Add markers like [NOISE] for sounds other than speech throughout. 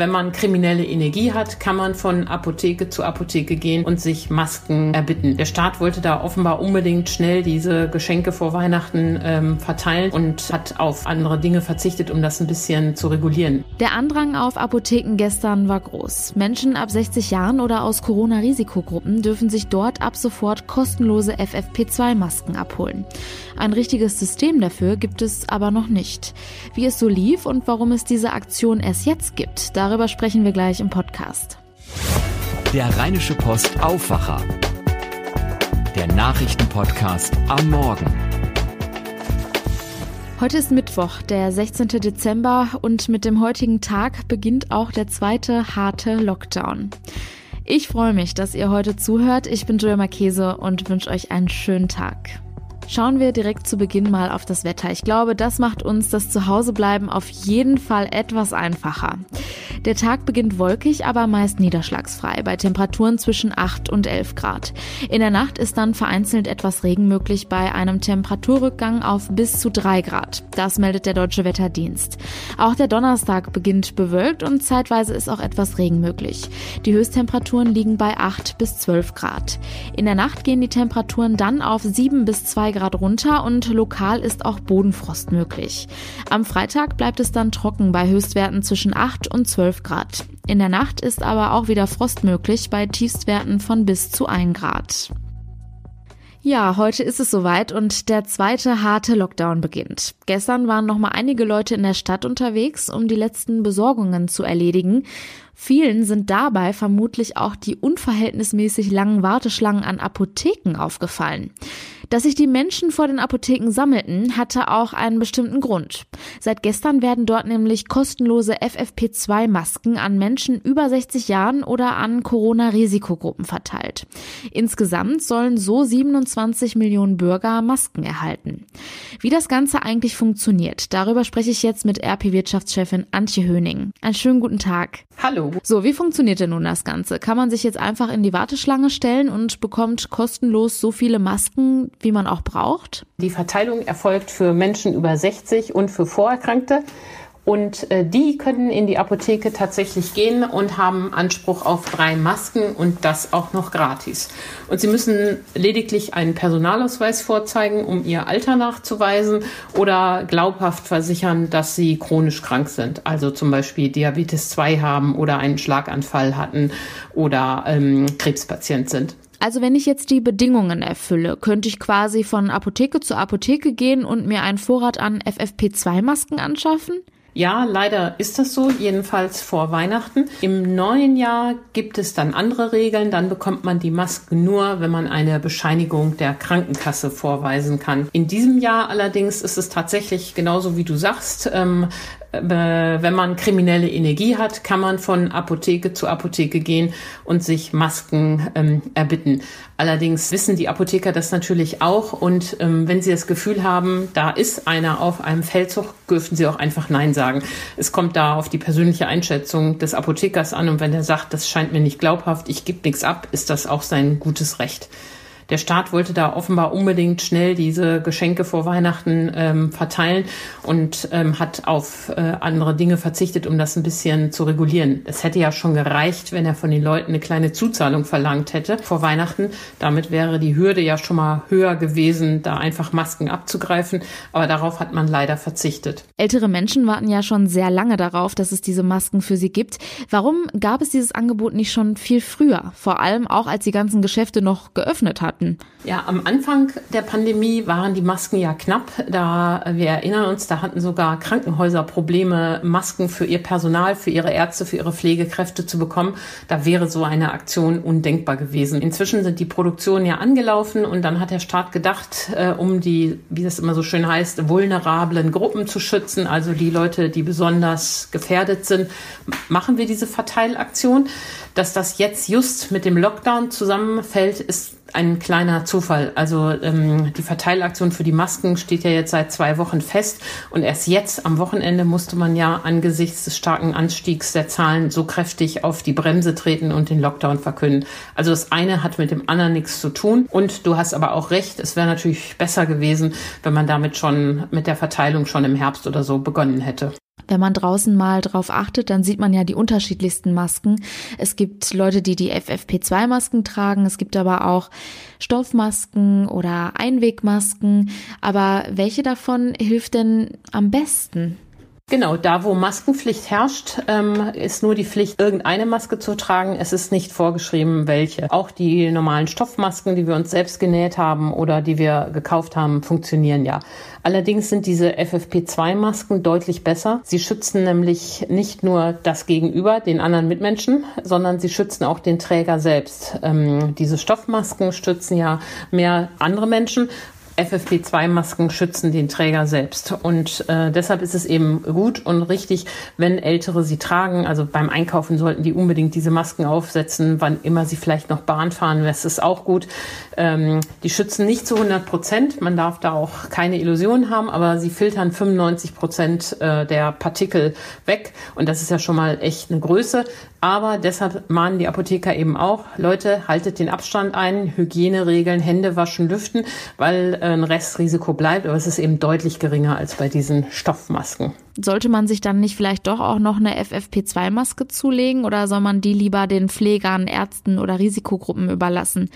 Wenn man kriminelle Energie hat, kann man von Apotheke zu Apotheke gehen und sich Masken erbitten. Der Staat wollte da offenbar unbedingt schnell diese Geschenke vor Weihnachten ähm, verteilen und hat auf andere Dinge verzichtet, um das ein bisschen zu regulieren. Der Andrang auf Apotheken gestern war groß. Menschen ab 60 Jahren oder aus Corona-Risikogruppen dürfen sich dort ab sofort kostenlose FFP2-Masken abholen. Ein richtiges System dafür gibt es aber noch nicht. Wie es so lief und warum es diese Aktion erst jetzt gibt, darüber sprechen wir gleich im Podcast. Der Rheinische Post Aufwacher. Der Nachrichtenpodcast am Morgen. Heute ist Mittwoch, der 16. Dezember und mit dem heutigen Tag beginnt auch der zweite harte Lockdown. Ich freue mich, dass ihr heute zuhört. Ich bin Joel Marchese und wünsche euch einen schönen Tag. Schauen wir direkt zu Beginn mal auf das Wetter. Ich glaube, das macht uns das Zuhausebleiben auf jeden Fall etwas einfacher. Der Tag beginnt wolkig, aber meist niederschlagsfrei, bei Temperaturen zwischen 8 und 11 Grad. In der Nacht ist dann vereinzelt etwas Regen möglich bei einem Temperaturrückgang auf bis zu 3 Grad. Das meldet der Deutsche Wetterdienst. Auch der Donnerstag beginnt bewölkt und zeitweise ist auch etwas Regen möglich. Die Höchsttemperaturen liegen bei 8 bis 12 Grad. In der Nacht gehen die Temperaturen dann auf 7 bis 2 Grad Grad runter und lokal ist auch Bodenfrost möglich. Am Freitag bleibt es dann trocken bei Höchstwerten zwischen 8 und 12 Grad. In der Nacht ist aber auch wieder Frost möglich bei Tiefstwerten von bis zu 1 Grad. Ja, heute ist es soweit und der zweite harte Lockdown beginnt. Gestern waren noch mal einige Leute in der Stadt unterwegs, um die letzten Besorgungen zu erledigen. Vielen sind dabei vermutlich auch die unverhältnismäßig langen Warteschlangen an Apotheken aufgefallen. Dass sich die Menschen vor den Apotheken sammelten, hatte auch einen bestimmten Grund. Seit gestern werden dort nämlich kostenlose FFP2-Masken an Menschen über 60 Jahren oder an Corona-Risikogruppen verteilt. Insgesamt sollen so 27 Millionen Bürger Masken erhalten. Wie das Ganze eigentlich funktioniert, darüber spreche ich jetzt mit RP-Wirtschaftschefin Antje Höning. Einen schönen guten Tag. Hallo. So, wie funktioniert denn nun das Ganze? Kann man sich jetzt einfach in die Warteschlange stellen und bekommt kostenlos so viele Masken, wie man auch braucht? Die Verteilung erfolgt für Menschen über 60 und für Vorerkrankte. Und äh, die können in die Apotheke tatsächlich gehen und haben Anspruch auf drei Masken und das auch noch gratis. Und sie müssen lediglich einen Personalausweis vorzeigen, um ihr Alter nachzuweisen oder glaubhaft versichern, dass sie chronisch krank sind. Also zum Beispiel Diabetes 2 haben oder einen Schlaganfall hatten oder ähm, Krebspatient sind. Also wenn ich jetzt die Bedingungen erfülle, könnte ich quasi von Apotheke zu Apotheke gehen und mir einen Vorrat an FFP2-Masken anschaffen? Ja, leider ist das so, jedenfalls vor Weihnachten. Im neuen Jahr gibt es dann andere Regeln. Dann bekommt man die Maske nur, wenn man eine Bescheinigung der Krankenkasse vorweisen kann. In diesem Jahr allerdings ist es tatsächlich genauso wie du sagst. Ähm, wenn man kriminelle Energie hat, kann man von Apotheke zu Apotheke gehen und sich Masken ähm, erbitten. Allerdings wissen die Apotheker das natürlich auch und ähm, wenn sie das Gefühl haben, da ist einer auf einem Feldzug, dürfen sie auch einfach Nein sagen. Es kommt da auf die persönliche Einschätzung des Apothekers an und wenn er sagt, das scheint mir nicht glaubhaft, ich gebe nichts ab, ist das auch sein gutes Recht der Staat wollte da offenbar unbedingt schnell diese Geschenke vor Weihnachten ähm, verteilen und ähm, hat auf äh, andere Dinge verzichtet, um das ein bisschen zu regulieren. Es hätte ja schon gereicht, wenn er von den Leuten eine kleine Zuzahlung verlangt hätte vor Weihnachten. Damit wäre die Hürde ja schon mal höher gewesen, da einfach Masken abzugreifen. Aber darauf hat man leider verzichtet. Ältere Menschen warten ja schon sehr lange darauf, dass es diese Masken für sie gibt. Warum gab es dieses Angebot nicht schon viel früher? Vor allem auch, als die ganzen Geschäfte noch geöffnet hatten hatten. Ja, am Anfang der Pandemie waren die Masken ja knapp. Da wir erinnern uns, da hatten sogar Krankenhäuser Probleme, Masken für ihr Personal, für ihre Ärzte, für ihre Pflegekräfte zu bekommen. Da wäre so eine Aktion undenkbar gewesen. Inzwischen sind die Produktionen ja angelaufen und dann hat der Staat gedacht, äh, um die, wie das immer so schön heißt, vulnerablen Gruppen zu schützen, also die Leute, die besonders gefährdet sind, machen wir diese Verteilaktion. Dass das jetzt just mit dem Lockdown zusammenfällt, ist ein kleiner Zufall. Also ähm, die Verteilaktion für die Masken steht ja jetzt seit zwei Wochen fest und erst jetzt am Wochenende musste man ja angesichts des starken Anstiegs der Zahlen so kräftig auf die Bremse treten und den Lockdown verkünden. Also das eine hat mit dem anderen nichts zu tun und du hast aber auch recht, es wäre natürlich besser gewesen, wenn man damit schon mit der Verteilung schon im Herbst oder so begonnen hätte. Wenn man draußen mal drauf achtet, dann sieht man ja die unterschiedlichsten Masken. Es gibt Leute, die die FFP2-Masken tragen. Es gibt aber auch Stoffmasken oder Einwegmasken. Aber welche davon hilft denn am besten? Genau, da wo Maskenpflicht herrscht, ähm, ist nur die Pflicht, irgendeine Maske zu tragen. Es ist nicht vorgeschrieben, welche. Auch die normalen Stoffmasken, die wir uns selbst genäht haben oder die wir gekauft haben, funktionieren ja. Allerdings sind diese FFP2-Masken deutlich besser. Sie schützen nämlich nicht nur das Gegenüber, den anderen Mitmenschen, sondern sie schützen auch den Träger selbst. Ähm, diese Stoffmasken stützen ja mehr andere Menschen FFP2-Masken schützen den Träger selbst. Und äh, deshalb ist es eben gut und richtig, wenn Ältere sie tragen. Also beim Einkaufen sollten die unbedingt diese Masken aufsetzen, wann immer sie vielleicht noch Bahn fahren. Das ist auch gut. Ähm, die schützen nicht zu 100 Prozent. Man darf da auch keine Illusionen haben, aber sie filtern 95 Prozent äh, der Partikel weg. Und das ist ja schon mal echt eine Größe. Aber deshalb mahnen die Apotheker eben auch, Leute, haltet den Abstand ein, Hygieneregeln, Hände waschen, lüften, weil äh, ein Restrisiko bleibt, aber es ist eben deutlich geringer als bei diesen Stoffmasken. Sollte man sich dann nicht vielleicht doch auch noch eine FFP2-Maske zulegen oder soll man die lieber den Pflegern, Ärzten oder Risikogruppen überlassen?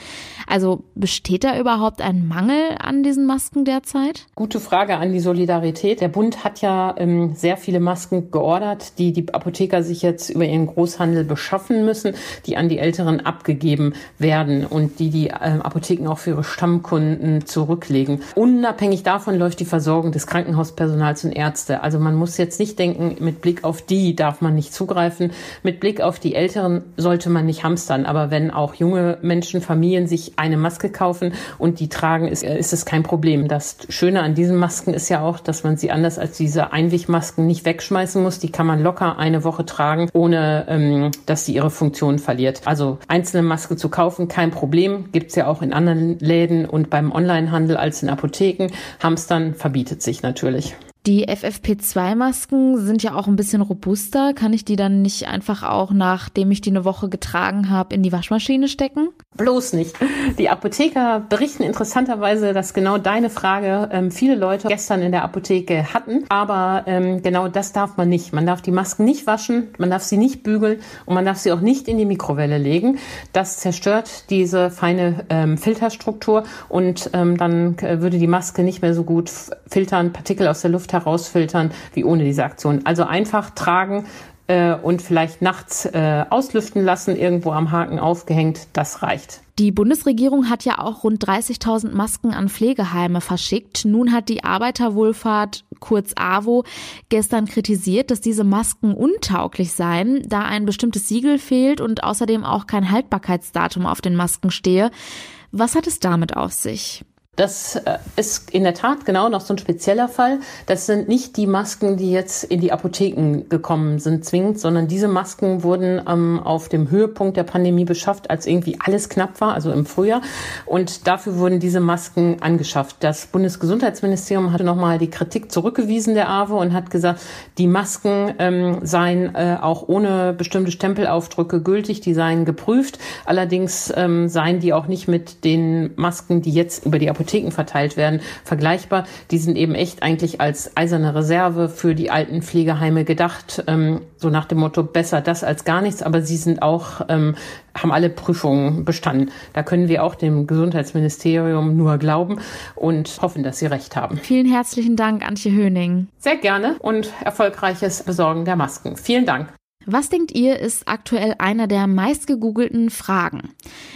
Also besteht da überhaupt ein Mangel an diesen Masken derzeit? Gute Frage an die Solidarität. Der Bund hat ja ähm, sehr viele Masken geordert, die die Apotheker sich jetzt über ihren Großhandel beschaffen müssen, die an die Älteren abgegeben werden und die die äh, Apotheken auch für ihre Stammkunden zurücklegen. Unabhängig davon läuft die Versorgung des Krankenhauspersonals und Ärzte. Also man muss jetzt nicht denken, mit Blick auf die darf man nicht zugreifen. Mit Blick auf die Älteren sollte man nicht hamstern. Aber wenn auch junge Menschen, Familien sich eine Maske kaufen und die tragen, ist, ist es kein Problem. Das Schöne an diesen Masken ist ja auch, dass man sie anders als diese Einwegmasken nicht wegschmeißen muss. Die kann man locker eine Woche tragen, ohne ähm, dass sie ihre Funktion verliert. Also einzelne Maske zu kaufen, kein Problem. Gibt's ja auch in anderen Läden und beim Onlinehandel als in Apotheken. Hamstern verbietet sich natürlich. Die FFP2-Masken sind ja auch ein bisschen robuster. Kann ich die dann nicht einfach auch, nachdem ich die eine Woche getragen habe, in die Waschmaschine stecken? Bloß nicht. Die Apotheker berichten interessanterweise, dass genau deine Frage ähm, viele Leute gestern in der Apotheke hatten. Aber ähm, genau das darf man nicht. Man darf die Masken nicht waschen, man darf sie nicht bügeln und man darf sie auch nicht in die Mikrowelle legen. Das zerstört diese feine ähm, Filterstruktur und ähm, dann äh, würde die Maske nicht mehr so gut filtern, Partikel aus der Luft herausfiltern wie ohne diese Aktion. Also einfach tragen äh, und vielleicht nachts äh, auslüften lassen, irgendwo am Haken aufgehängt, das reicht. Die Bundesregierung hat ja auch rund 30.000 Masken an Pflegeheime verschickt. Nun hat die Arbeiterwohlfahrt, kurz AWO, gestern kritisiert, dass diese Masken untauglich seien, da ein bestimmtes Siegel fehlt und außerdem auch kein Haltbarkeitsdatum auf den Masken stehe. Was hat es damit auf sich? Das äh, ist in der Tat genau noch so ein spezieller Fall. Das sind nicht die Masken, die jetzt in die Apotheken gekommen sind, zwingend, sondern diese Masken wurden ähm, auf dem Höhepunkt der Pandemie beschafft, als irgendwie alles knapp war, also im Frühjahr. Und dafür wurden diese Masken angeschafft. Das Bundesgesundheitsministerium hatte nochmal die Kritik zurückgewiesen der AWO und hat gesagt, die Masken ähm, seien äh, auch ohne bestimmte Stempelaufdrücke gültig, die seien geprüft. Allerdings ähm, seien die auch nicht mit den Masken, die jetzt über die Apotheken Apotheken verteilt werden, vergleichbar. Die sind eben echt eigentlich als eiserne Reserve für die alten Pflegeheime gedacht. Ähm, so nach dem Motto, besser das als gar nichts, aber sie sind auch, ähm, haben alle Prüfungen bestanden. Da können wir auch dem Gesundheitsministerium nur glauben und hoffen, dass sie recht haben. Vielen herzlichen Dank, Antje Höning. Sehr gerne und erfolgreiches Besorgen der Masken. Vielen Dank. Was denkt ihr, ist aktuell einer der meistgegoogelten Fragen?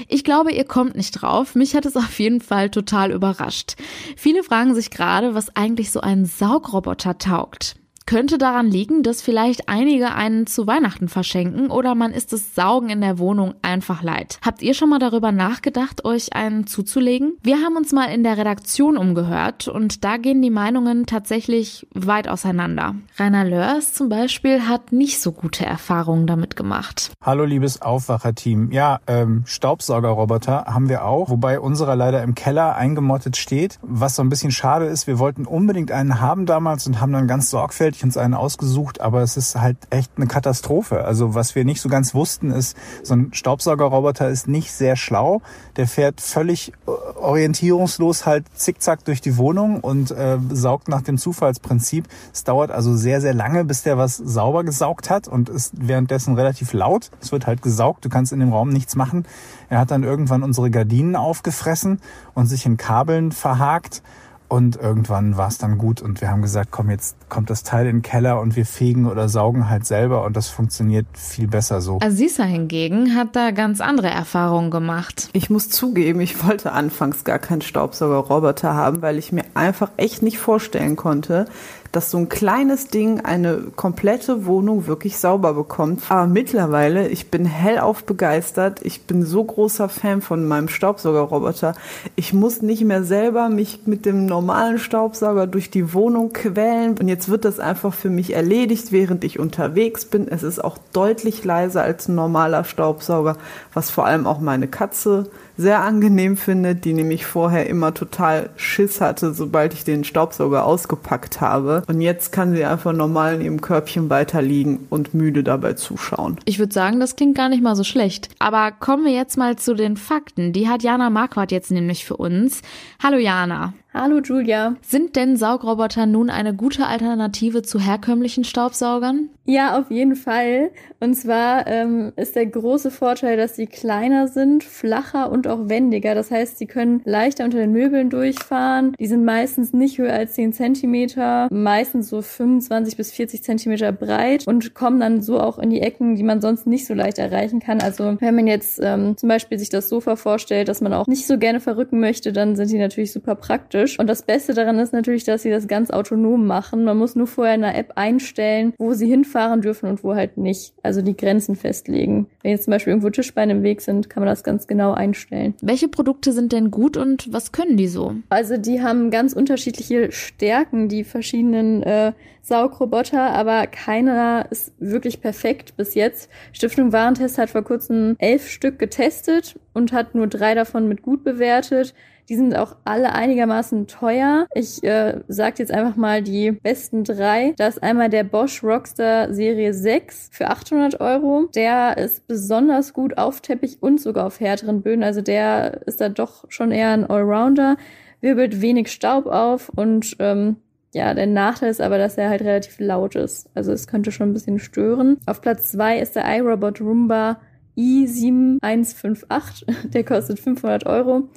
Ich glaube, ihr kommt nicht drauf. Mich hat es [LAUGHS] auf jeden Fall total überrascht. Viele fragen sich gerade, was eigentlich so ein Saugroboter taugt. Könnte daran liegen, dass vielleicht einige einen zu Weihnachten verschenken oder man ist das Saugen in der Wohnung einfach leid. Habt ihr schon mal darüber nachgedacht, euch einen zuzulegen? Wir haben uns mal in der Redaktion umgehört und da gehen die Meinungen tatsächlich weit auseinander. Rainer Lörs zum Beispiel hat nicht so gute Erfahrungen damit gemacht. Hallo liebes Aufwacherteam. Ja, ähm, Staubsaugerroboter haben wir auch, wobei unserer leider im Keller eingemottet steht. Was so ein bisschen schade ist, wir wollten unbedingt einen haben damals und haben dann ganz sorgfältig wirklich uns einen ausgesucht, aber es ist halt echt eine Katastrophe. Also was wir nicht so ganz wussten ist, so ein Staubsaugerroboter ist nicht sehr schlau. Der fährt völlig äh, orientierungslos halt zickzack durch die Wohnung und äh, saugt nach dem Zufallsprinzip. Es dauert also sehr, sehr lange, bis der was sauber gesaugt hat und ist währenddessen relativ laut. Es wird halt gesaugt, du kannst in dem Raum nichts machen. Er hat dann irgendwann unsere Gardinen aufgefressen und sich in Kabeln verhakt. Und irgendwann war es dann gut und wir haben gesagt, komm, jetzt kommt das Teil in den Keller und wir fegen oder saugen halt selber und das funktioniert viel besser so. Asisa hingegen hat da ganz andere Erfahrungen gemacht. Ich muss zugeben, ich wollte anfangs gar keinen Staubsaugerroboter haben, weil ich mir einfach echt nicht vorstellen konnte, dass so ein kleines Ding eine komplette Wohnung wirklich sauber bekommt. Aber mittlerweile, ich bin hellauf begeistert. Ich bin so großer Fan von meinem Staubsaugerroboter. Ich muss nicht mehr selber mich mit dem normalen Staubsauger durch die Wohnung quälen. Und jetzt wird das einfach für mich erledigt, während ich unterwegs bin. Es ist auch deutlich leiser als ein normaler Staubsauger, was vor allem auch meine Katze sehr angenehm finde, die nämlich vorher immer total Schiss hatte, sobald ich den Staubsauger ausgepackt habe. Und jetzt kann sie einfach normal in ihrem Körbchen weiterliegen und müde dabei zuschauen. Ich würde sagen, das klingt gar nicht mal so schlecht. Aber kommen wir jetzt mal zu den Fakten. Die hat Jana Marquardt jetzt nämlich für uns. Hallo Jana. Hallo Julia. Sind denn Saugroboter nun eine gute Alternative zu herkömmlichen Staubsaugern? Ja, auf jeden Fall. Und zwar ähm, ist der große Vorteil, dass sie kleiner sind, flacher und auch wendiger. Das heißt, sie können leichter unter den Möbeln durchfahren. Die sind meistens nicht höher als 10 Zentimeter, meistens so 25 bis 40 Zentimeter breit und kommen dann so auch in die Ecken, die man sonst nicht so leicht erreichen kann. Also wenn man jetzt ähm, zum Beispiel sich das Sofa vorstellt, dass man auch nicht so gerne verrücken möchte, dann sind die natürlich super praktisch. Und das Beste daran ist natürlich, dass sie das ganz autonom machen. Man muss nur vorher in der App einstellen, wo sie hinfahren fahren dürfen und wo halt nicht. Also die Grenzen festlegen. Wenn jetzt zum Beispiel irgendwo Tischbeine im Weg sind, kann man das ganz genau einstellen. Welche Produkte sind denn gut und was können die so? Also die haben ganz unterschiedliche Stärken, die verschiedenen äh, Saugroboter, aber keiner ist wirklich perfekt bis jetzt. Stiftung Warentest hat vor kurzem elf Stück getestet und hat nur drei davon mit gut bewertet. Die sind auch alle einigermaßen teuer. Ich äh, sage jetzt einfach mal die besten drei. Da ist einmal der Bosch Rockstar Serie 6 für 800 Euro. Der ist besonders gut auf Teppich und sogar auf härteren Böden. Also der ist da doch schon eher ein Allrounder. Wirbelt wenig Staub auf und ähm, ja, der Nachteil ist aber, dass er halt relativ laut ist. Also es könnte schon ein bisschen stören. Auf Platz zwei ist der iRobot Roomba i7158. [LAUGHS] Der kostet 500 Euro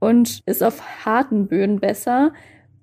und ist auf harten Böden besser,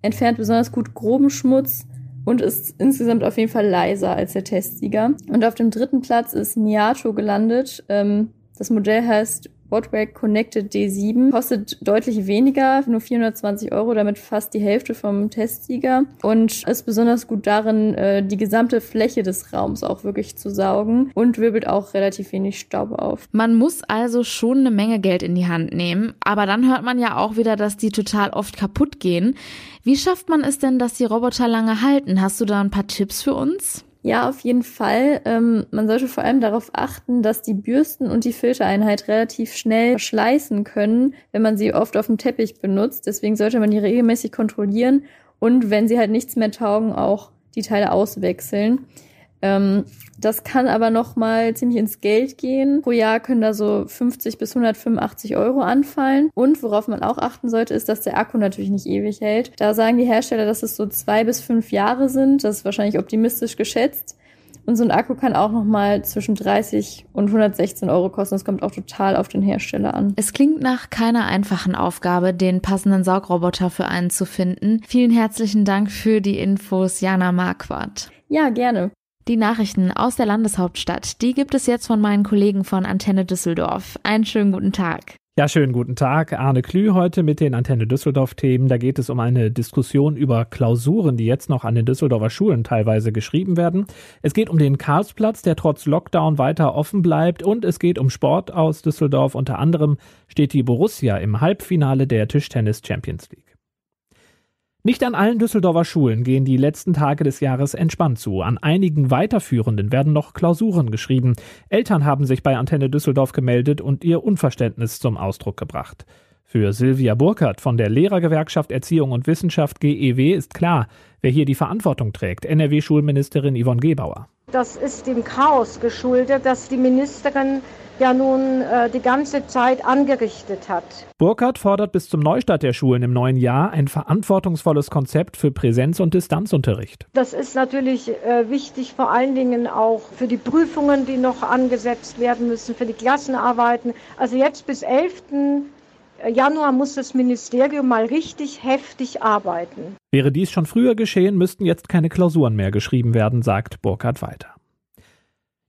entfernt besonders gut groben Schmutz und ist insgesamt auf jeden Fall leiser als der Testsieger. Und auf dem dritten Platz ist Niato gelandet. Ähm, das Modell heißt Botwag Connected D7 kostet deutlich weniger, nur 420 Euro, damit fast die Hälfte vom Testsieger und ist besonders gut darin, äh, die gesamte Fläche des Raums auch wirklich zu saugen und wirbelt auch relativ wenig Staub auf. Man muss also schon eine Menge Geld in die Hand nehmen, aber dann hört man ja auch wieder, dass die total oft kaputt gehen. Wie schafft man es denn, dass die Roboter lange halten? Hast du da ein paar Tipps für uns? Ja, auf jeden Fall. Ähm, man sollte vor allem darauf achten, dass die Bürsten und die Filtereinheit relativ schnell verschleißen können, wenn man sie oft auf dem Teppich benutzt. Deswegen sollte man die regelmäßig kontrollieren und wenn sie halt nichts mehr taugen, auch die Teile auswechseln. Ähm, das kann aber noch mal ziemlich ins Geld gehen. Pro Jahr können da so 50 bis 185 Euro anfallen. Und worauf man auch achten sollte, ist, dass der Akku natürlich nicht ewig hält. Da sagen die Hersteller, dass es so zwei bis fünf Jahre sind. Das ist wahrscheinlich optimistisch geschätzt. Und so ein Akku kann auch noch mal zwischen 30 und 116 Euro kosten. Das kommt auch total auf den Hersteller an. Es klingt nach keiner einfachen Aufgabe, den passenden Saugroboter für einen zu finden. Vielen herzlichen Dank für die Infos, Jana Marquardt. Ja, gerne. Die Nachrichten aus der Landeshauptstadt, die gibt es jetzt von meinen Kollegen von Antenne Düsseldorf. Einen schönen guten Tag. Ja, schönen guten Tag. Arne Klü heute mit den Antenne Düsseldorf-Themen. Da geht es um eine Diskussion über Klausuren, die jetzt noch an den Düsseldorfer Schulen teilweise geschrieben werden. Es geht um den Karlsplatz, der trotz Lockdown weiter offen bleibt. Und es geht um Sport aus Düsseldorf. Unter anderem steht die Borussia im Halbfinale der Tischtennis Champions League. Nicht an allen Düsseldorfer Schulen gehen die letzten Tage des Jahres entspannt zu. An einigen weiterführenden werden noch Klausuren geschrieben. Eltern haben sich bei Antenne Düsseldorf gemeldet und ihr Unverständnis zum Ausdruck gebracht. Für Silvia Burkhardt von der Lehrergewerkschaft Erziehung und Wissenschaft GEW ist klar, wer hier die Verantwortung trägt. NRW-Schulministerin Yvonne Gebauer. Das ist dem Chaos geschuldet, dass die Ministerin ja nun äh, die ganze Zeit angerichtet hat. Burkhardt fordert bis zum Neustart der Schulen im neuen Jahr ein verantwortungsvolles Konzept für Präsenz- und Distanzunterricht. Das ist natürlich äh, wichtig, vor allen Dingen auch für die Prüfungen, die noch angesetzt werden müssen, für die Klassenarbeiten. Also jetzt bis 11. Januar muss das Ministerium mal richtig heftig arbeiten. Wäre dies schon früher geschehen, müssten jetzt keine Klausuren mehr geschrieben werden, sagt Burkhardt weiter.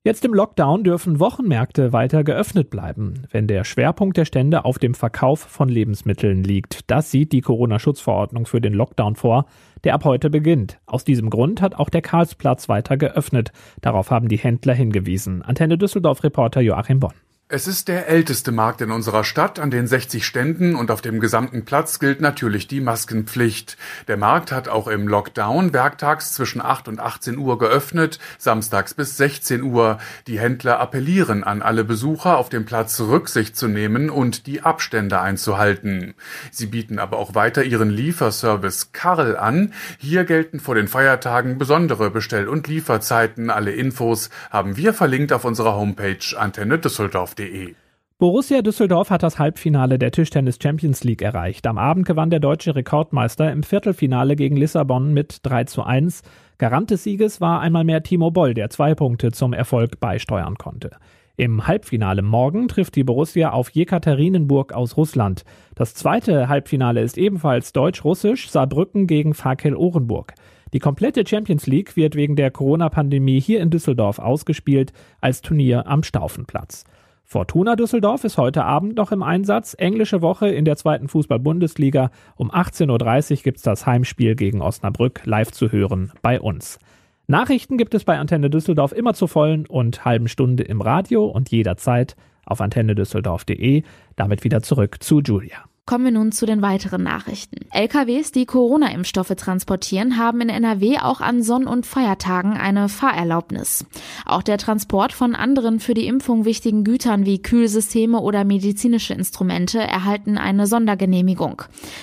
Jetzt im Lockdown dürfen Wochenmärkte weiter geöffnet bleiben, wenn der Schwerpunkt der Stände auf dem Verkauf von Lebensmitteln liegt. Das sieht die Corona-Schutzverordnung für den Lockdown vor, der ab heute beginnt. Aus diesem Grund hat auch der Karlsplatz weiter geöffnet. Darauf haben die Händler hingewiesen. Antenne Düsseldorf-Reporter Joachim Bonn. Es ist der älteste Markt in unserer Stadt. An den 60 Ständen und auf dem gesamten Platz gilt natürlich die Maskenpflicht. Der Markt hat auch im Lockdown werktags zwischen 8 und 18 Uhr geöffnet, samstags bis 16 Uhr. Die Händler appellieren an alle Besucher, auf dem Platz Rücksicht zu nehmen und die Abstände einzuhalten. Sie bieten aber auch weiter ihren Lieferservice Karl an. Hier gelten vor den Feiertagen besondere Bestell- und Lieferzeiten. Alle Infos haben wir verlinkt auf unserer Homepage Antenne Düsseldorf Düsseldorf.de. Borussia Düsseldorf hat das Halbfinale der Tischtennis Champions League erreicht. Am Abend gewann der deutsche Rekordmeister im Viertelfinale gegen Lissabon mit 3 zu 1. Garant des Sieges war einmal mehr Timo Boll, der zwei Punkte zum Erfolg beisteuern konnte. Im Halbfinale morgen trifft die Borussia auf Jekaterinenburg aus Russland. Das zweite Halbfinale ist ebenfalls deutsch-russisch, Saarbrücken gegen Fakel Ohrenburg. Die komplette Champions League wird wegen der Corona-Pandemie hier in Düsseldorf ausgespielt als Turnier am Staufenplatz. Fortuna Düsseldorf ist heute Abend noch im Einsatz. Englische Woche in der zweiten Fußball-Bundesliga. Um 18.30 Uhr gibt's das Heimspiel gegen Osnabrück live zu hören bei uns. Nachrichten gibt es bei Antenne Düsseldorf immer zur vollen und halben Stunde im Radio und jederzeit auf antennedüsseldorf.de. Damit wieder zurück zu Julia. Kommen wir nun zu den weiteren Nachrichten. LKWs, die Corona-Impfstoffe transportieren, haben in NRW auch an Sonn- und Feiertagen eine Fahrerlaubnis. Auch der Transport von anderen für die Impfung wichtigen Gütern wie Kühlsysteme oder medizinische Instrumente erhalten eine Sondergenehmigung.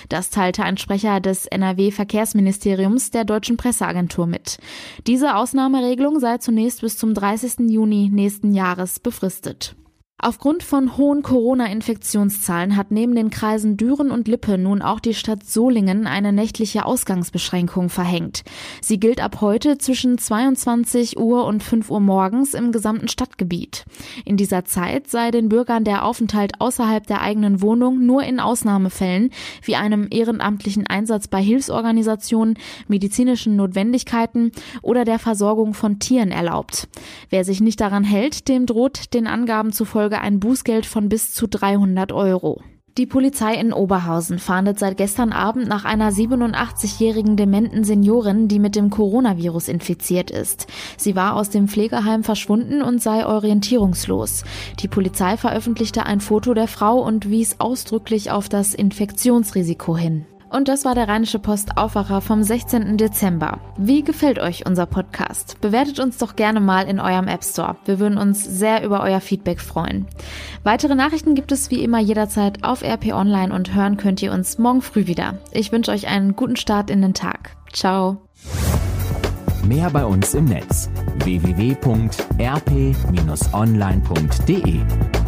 Das teilte ein Sprecher des NRW-Verkehrsministeriums der deutschen Presseagentur mit. Diese Ausnahmeregelung sei zunächst bis zum 30. Juni nächsten Jahres befristet. Aufgrund von hohen Corona-Infektionszahlen hat neben den Kreisen Düren und Lippe nun auch die Stadt Solingen eine nächtliche Ausgangsbeschränkung verhängt. Sie gilt ab heute zwischen 22 Uhr und 5 Uhr morgens im gesamten Stadtgebiet. In dieser Zeit sei den Bürgern der Aufenthalt außerhalb der eigenen Wohnung nur in Ausnahmefällen wie einem ehrenamtlichen Einsatz bei Hilfsorganisationen, medizinischen Notwendigkeiten oder der Versorgung von Tieren erlaubt. Wer sich nicht daran hält, dem droht den Angaben zufolge Folge ein Bußgeld von bis zu 300 Euro. Die Polizei in Oberhausen fahndet seit gestern Abend nach einer 87-jährigen dementen Seniorin, die mit dem Coronavirus infiziert ist. Sie war aus dem Pflegeheim verschwunden und sei orientierungslos. Die Polizei veröffentlichte ein Foto der Frau und wies ausdrücklich auf das Infektionsrisiko hin. Und das war der Rheinische Post Aufwacher vom 16. Dezember. Wie gefällt euch unser Podcast? Bewertet uns doch gerne mal in eurem App Store. Wir würden uns sehr über euer Feedback freuen. Weitere Nachrichten gibt es wie immer jederzeit auf RP Online und hören könnt ihr uns morgen früh wieder. Ich wünsche euch einen guten Start in den Tag. Ciao. Mehr bei uns im Netz www.rp-online.de